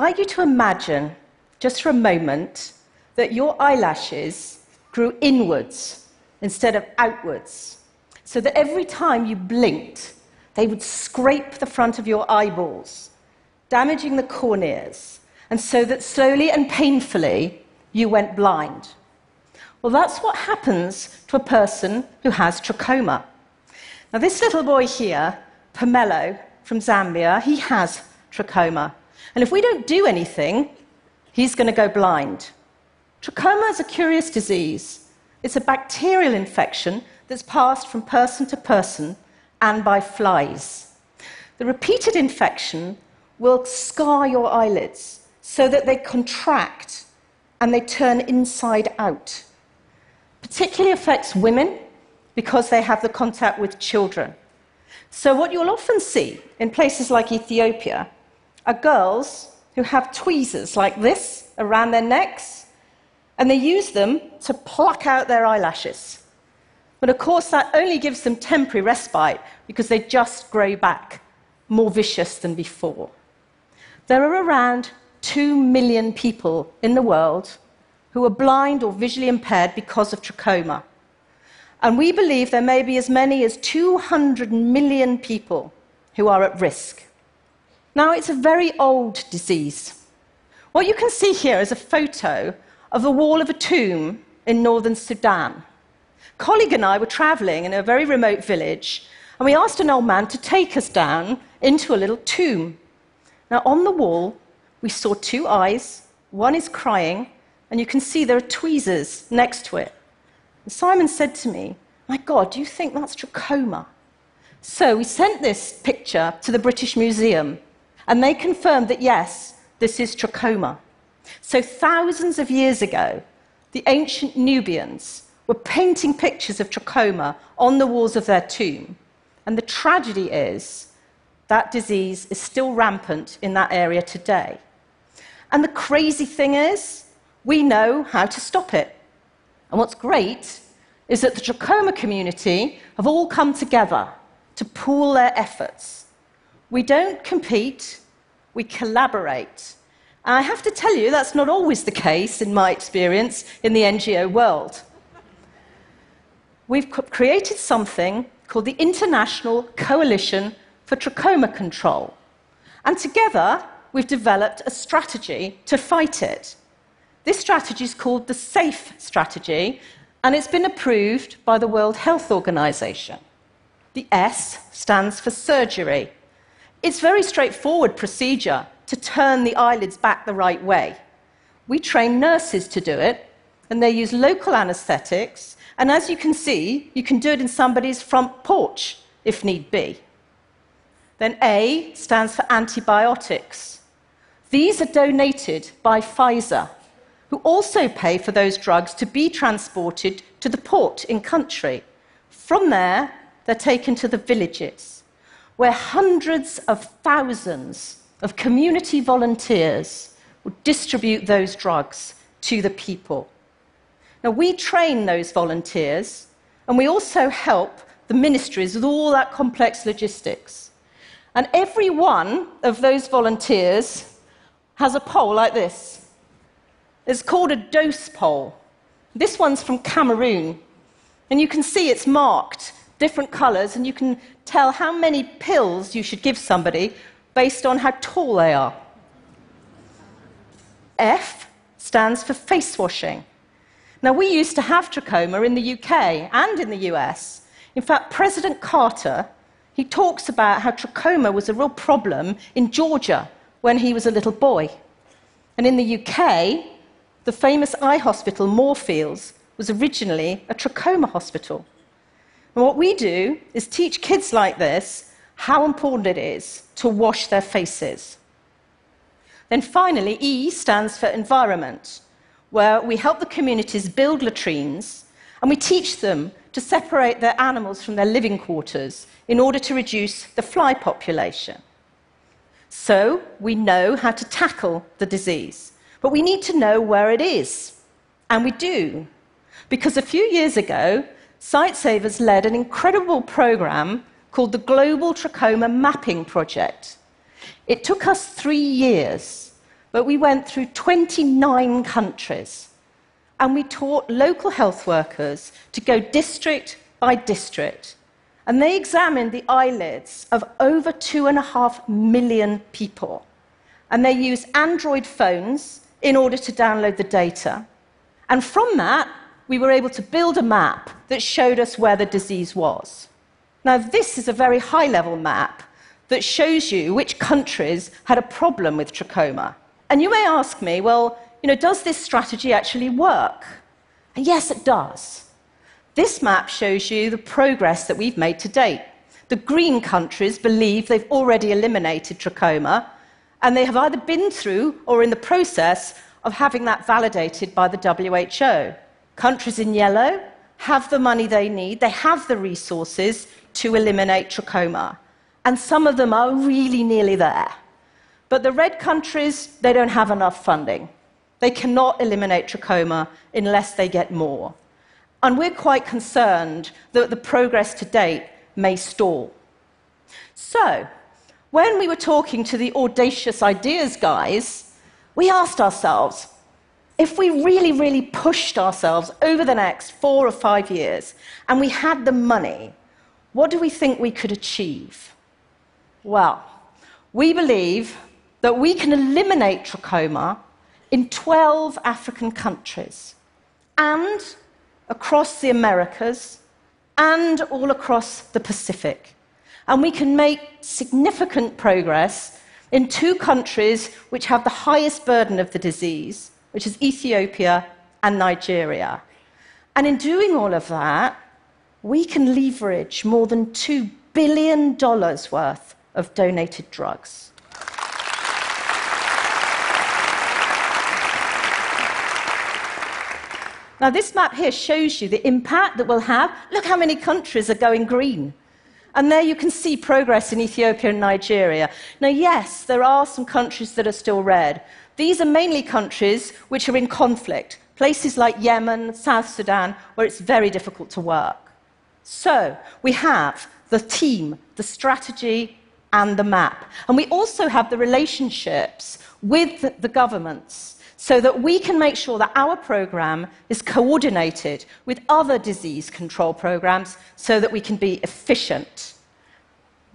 like you to imagine, just for a moment, that your eyelashes grew inwards instead of outwards, so that every time you blinked, they would scrape the front of your eyeballs, damaging the corneas, and so that slowly and painfully you went blind. Well, that's what happens to a person who has trachoma. Now, this little boy here, Pomelo from Zambia, he has trachoma. And if we don't do anything, he's going to go blind. Trachoma is a curious disease. It's a bacterial infection that's passed from person to person and by flies. The repeated infection will scar your eyelids so that they contract and they turn inside out. Particularly affects women because they have the contact with children. So, what you'll often see in places like Ethiopia are girls who have tweezers like this around their necks, and they use them to pluck out their eyelashes. But of course, that only gives them temporary respite because they just grow back more vicious than before. There are around 2 million people in the world who are blind or visually impaired because of trachoma. And we believe there may be as many as 200 million people who are at risk. Now, it's a very old disease. What you can see here is a photo of the wall of a tomb in northern Sudan. A colleague and I were traveling in a very remote village, and we asked an old man to take us down into a little tomb. Now, on the wall, we saw two eyes. One is crying, and you can see there are tweezers next to it. And Simon said to me, My God, do you think that's trachoma? So we sent this picture to the British Museum and they confirmed that yes, this is trachoma. So thousands of years ago, the ancient Nubians were painting pictures of trachoma on the walls of their tomb. And the tragedy is that disease is still rampant in that area today. And the crazy thing is, we know how to stop it. And what's great is that the trachoma community have all come together to pool their efforts we don't compete, we collaborate. And I have to tell you, that's not always the case, in my experience, in the NGO world. We've created something called the International Coalition for Trachoma Control. And together, we've developed a strategy to fight it. This strategy is called the SAFE strategy, and it's been approved by the World Health Organization. The S stands for surgery. It's very straightforward procedure to turn the eyelids back the right way. We train nurses to do it, and they use local anesthetics. And as you can see, you can do it in somebody's front porch if need be. Then A stands for antibiotics. These are donated by Pfizer, who also pay for those drugs to be transported to the port in country. From there, they're taken to the villages where hundreds of thousands of community volunteers would distribute those drugs to the people. Now, we train those volunteers, and we also help the ministries with all that complex logistics. And every one of those volunteers has a pole like this. It's called a dose pole. This one's from Cameroon, and you can see it's marked different colors, and you can tell how many pills you should give somebody based on how tall they are. F stands for face washing. Now, we used to have trachoma in the UK and in the US. In fact, President Carter, he talks about how trachoma was a real problem in Georgia when he was a little boy. And in the UK, the famous eye hospital, Moorfields, was originally a trachoma hospital. And what we do is teach kids like this how important it is to wash their faces. Then finally, E stands for environment, where we help the communities build latrines and we teach them to separate their animals from their living quarters in order to reduce the fly population. So we know how to tackle the disease, but we need to know where it is. And we do. Because a few years ago, Sightsavers led an incredible program called the Global Trachoma Mapping Project. It took us three years, but we went through 29 countries and we taught local health workers to go district by district. And they examined the eyelids of over two and a half million people. And they used Android phones in order to download the data. And from that, we were able to build a map that showed us where the disease was. Now, this is a very high level map that shows you which countries had a problem with trachoma. And you may ask me, well, you know, does this strategy actually work? And yes, it does. This map shows you the progress that we've made to date. The green countries believe they've already eliminated trachoma, and they have either been through or in the process of having that validated by the WHO. Countries in yellow have the money they need, they have the resources to eliminate trachoma, and some of them are really nearly there. But the red countries, they don't have enough funding. They cannot eliminate trachoma unless they get more. And we're quite concerned that the progress to date may stall. So, when we were talking to the audacious ideas guys, we asked ourselves if we really, really pushed ourselves over the next four or five years and we had the money, what do we think we could achieve? Well, we believe that we can eliminate trachoma in 12 African countries and across the Americas and all across the Pacific. And we can make significant progress in two countries which have the highest burden of the disease, which is Ethiopia and Nigeria. And in doing all of that, we can leverage more than $2 billion worth of donated drugs. Now, this map here shows you the impact that we'll have. Look how many countries are going green. And there you can see progress in Ethiopia and Nigeria. Now, yes, there are some countries that are still red. These are mainly countries which are in conflict, places like Yemen, South Sudan, where it's very difficult to work. So, we have the team, the strategy, and the map. And we also have the relationships with the governments so that we can make sure that our program is coordinated with other disease control programs so that we can be efficient.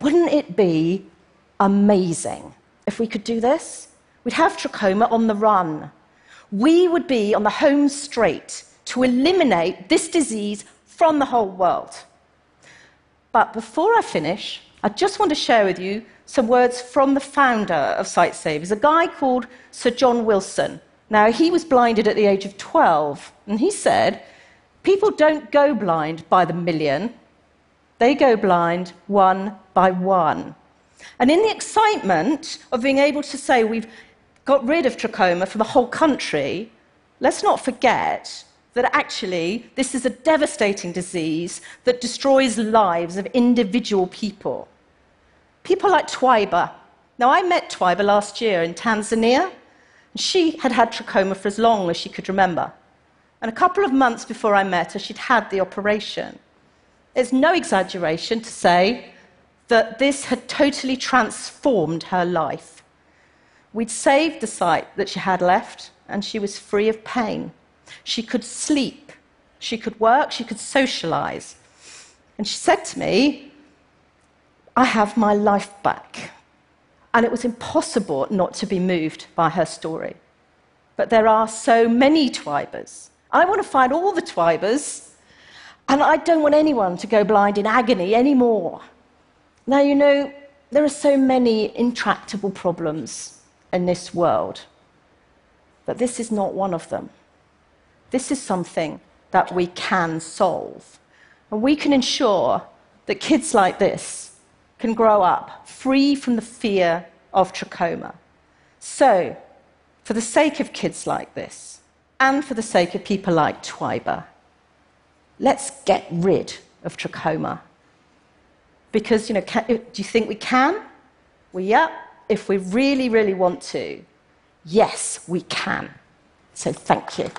Wouldn't it be amazing if we could do this? We'd have trachoma on the run. We would be on the home straight to eliminate this disease from the whole world. But before I finish, I just want to share with you some words from the founder of Sightsavers, a guy called Sir John Wilson. Now, he was blinded at the age of 12, and he said, People don't go blind by the million, they go blind one by one. And in the excitement of being able to say we've got rid of trachoma for the whole country, let's not forget that actually this is a devastating disease that destroys lives of individual people. People like Twiba. Now, I met Twiba last year in Tanzania. She had had trachoma for as long as she could remember. And a couple of months before I met her, she'd had the operation. It's no exaggeration to say that this had totally transformed her life. We'd saved the sight that she had left, and she was free of pain. She could sleep, she could work, she could socialize. And she said to me, I have my life back and it was impossible not to be moved by her story. But there are so many Twibas. I want to find all the Twibas, and I don't want anyone to go blind in agony anymore. Now, you know, there are so many intractable problems in this world, but this is not one of them. This is something that we can solve. And we can ensure that kids like this can grow up free from the fear of trachoma. So, for the sake of kids like this, and for the sake of people like Twiba, let's get rid of trachoma. Because, you know, can, do you think we can? Well, yeah, if we really, really want to, yes, we can. So, thank you.